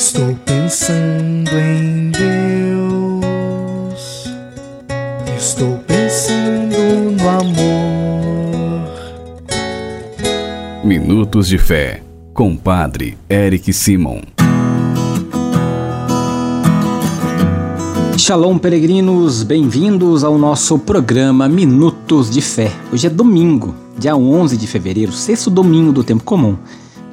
Estou pensando em Deus. Estou pensando no amor. Minutos de Fé, com Padre Eric Simon. Shalom, peregrinos, bem-vindos ao nosso programa Minutos de Fé. Hoje é domingo, dia 11 de fevereiro, sexto domingo do tempo comum.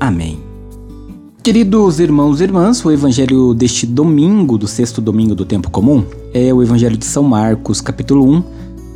Amém. Queridos irmãos e irmãs, o evangelho deste domingo, do sexto domingo do tempo comum, é o evangelho de São Marcos, capítulo 1,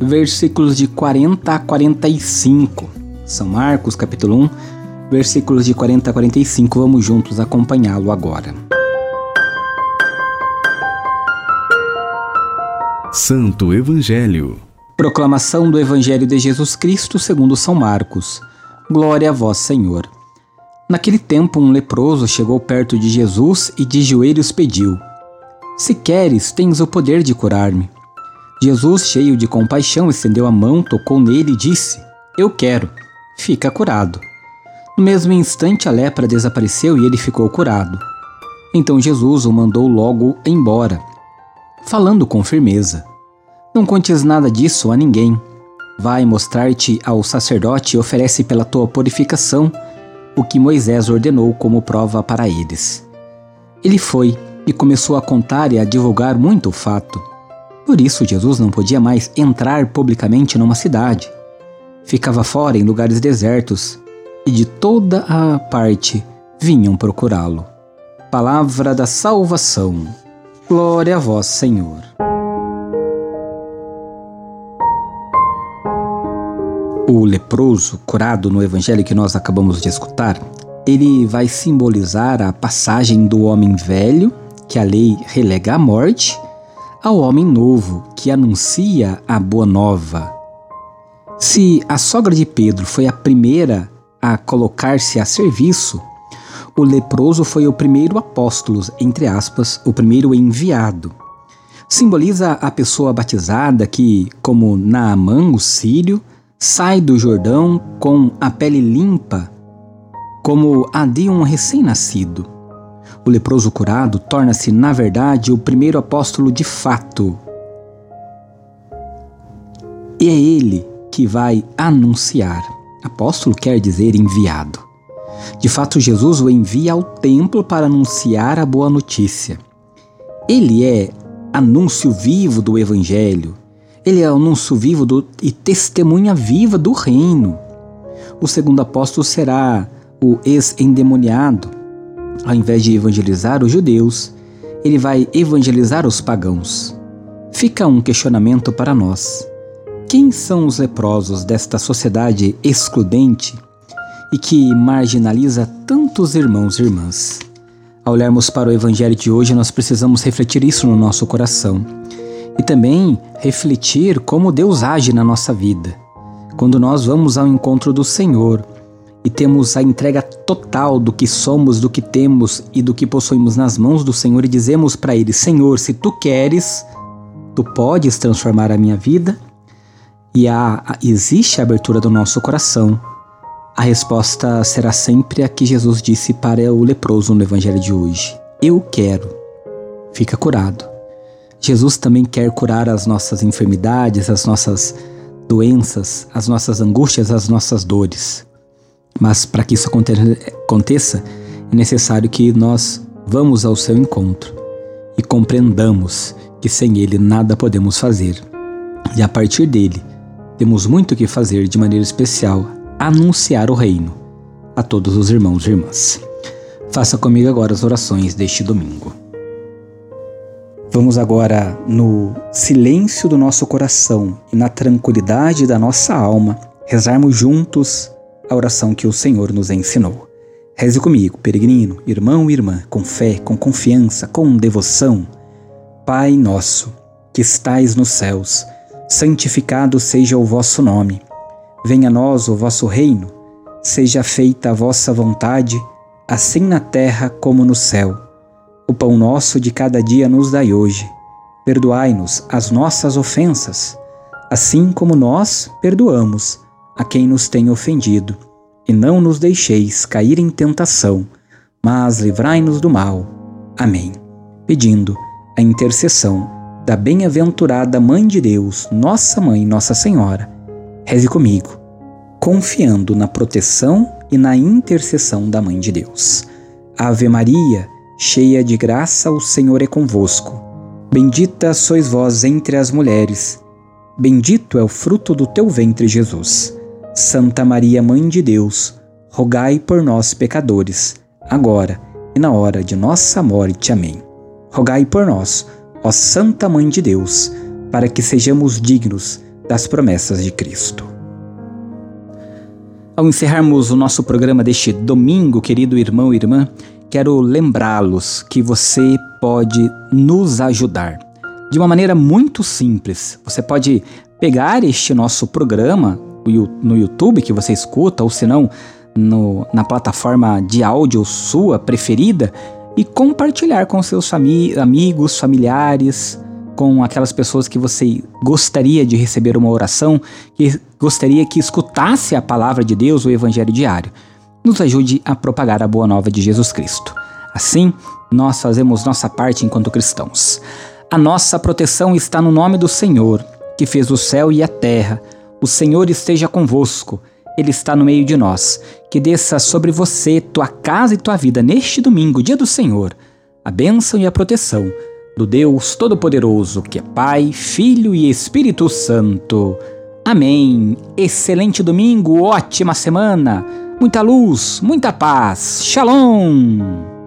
versículos de 40 a 45. São Marcos, capítulo 1, versículos de 40 a 45. Vamos juntos acompanhá-lo agora. Santo Evangelho. Proclamação do Evangelho de Jesus Cristo segundo São Marcos. Glória a vós, Senhor. Naquele tempo, um leproso chegou perto de Jesus e de joelhos pediu: Se queres, tens o poder de curar-me. Jesus, cheio de compaixão, estendeu a mão, tocou nele e disse: Eu quero, fica curado. No mesmo instante, a lepra desapareceu e ele ficou curado. Então Jesus o mandou logo embora, falando com firmeza: Não contes nada disso a ninguém. Vai mostrar-te ao sacerdote e oferece pela tua purificação o que Moisés ordenou como prova para eles. Ele foi e começou a contar e a divulgar muito o fato. Por isso, Jesus não podia mais entrar publicamente numa cidade. Ficava fora em lugares desertos e de toda a parte vinham procurá-lo. Palavra da salvação. Glória a vós, Senhor. O leproso curado no evangelho que nós acabamos de escutar, ele vai simbolizar a passagem do homem velho, que a lei relega à morte, ao homem novo, que anuncia a boa nova. Se a sogra de Pedro foi a primeira a colocar-se a serviço, o leproso foi o primeiro apóstolo, entre aspas, o primeiro enviado. Simboliza a pessoa batizada que, como Naamã, o sírio, sai do Jordão com a pele limpa, como a de um recém-nascido. O leproso curado torna-se, na verdade, o primeiro apóstolo de fato. E é ele que vai anunciar. Apóstolo quer dizer enviado. De fato, Jesus o envia ao templo para anunciar a boa notícia. Ele é anúncio vivo do Evangelho, ele é anúncio vivo do, e testemunha viva do reino. O segundo apóstolo será o ex-endemoniado. Ao invés de evangelizar os judeus, ele vai evangelizar os pagãos. Fica um questionamento para nós. Quem são os leprosos desta sociedade excludente e que marginaliza tantos irmãos e irmãs? Ao olharmos para o evangelho de hoje, nós precisamos refletir isso no nosso coração e também refletir como Deus age na nossa vida. Quando nós vamos ao encontro do Senhor e temos a entrega total do que somos, do que temos e do que possuímos nas mãos do Senhor e dizemos para Ele: Senhor, se tu queres, tu podes transformar a minha vida? E a, existe a abertura do nosso coração. A resposta será sempre a que Jesus disse para o leproso no Evangelho de hoje: Eu quero. Fica curado. Jesus também quer curar as nossas enfermidades, as nossas doenças, as nossas angústias, as nossas dores. Mas para que isso aconteça, é necessário que nós vamos ao seu encontro e compreendamos que sem ele nada podemos fazer. E a partir dele, temos muito o que fazer de maneira especial, anunciar o reino a todos os irmãos e irmãs. Faça comigo agora as orações deste domingo. Vamos agora, no silêncio do nosso coração e na tranquilidade da nossa alma, rezarmos juntos a oração que o Senhor nos ensinou. Reze comigo, peregrino, irmão e irmã, com fé, com confiança, com devoção. Pai nosso, que estais nos céus, santificado seja o vosso nome. Venha a nós o vosso reino. Seja feita a vossa vontade, assim na terra como no céu. O pão nosso de cada dia nos dai hoje. Perdoai-nos as nossas ofensas, assim como nós perdoamos a quem nos tem ofendido. E não nos deixeis cair em tentação, mas livrai-nos do mal. Amém. Pedindo a intercessão da bem-aventurada Mãe de Deus, Nossa Mãe, Nossa Senhora, reze comigo, confiando na proteção e na intercessão da Mãe de Deus. Ave Maria, cheia de graça, o Senhor é convosco. Bendita sois vós entre as mulheres, bendito é o fruto do teu ventre, Jesus. Santa Maria, Mãe de Deus, rogai por nós, pecadores, agora e na hora de nossa morte. Amém. Rogai por nós, ó Santa Mãe de Deus, para que sejamos dignos das promessas de Cristo. Ao encerrarmos o nosso programa deste domingo, querido irmão e irmã, quero lembrá-los que você pode nos ajudar. De uma maneira muito simples, você pode pegar este nosso programa no YouTube que você escuta, ou se não, na plataforma de áudio sua preferida, e compartilhar com seus fami amigos, familiares, com aquelas pessoas que você gostaria de receber uma oração, que gostaria que escutasse a palavra de Deus, o Evangelho diário nos ajude a propagar a boa nova de Jesus Cristo. Assim, nós fazemos nossa parte enquanto cristãos. A nossa proteção está no nome do Senhor, que fez o céu e a terra. O Senhor esteja convosco. Ele está no meio de nós. Que desça sobre você, tua casa e tua vida neste domingo, dia do Senhor, a bênção e a proteção do Deus Todo-Poderoso, que é Pai, Filho e Espírito Santo. Amém. Excelente domingo, ótima semana muita luz, muita paz. Shalom!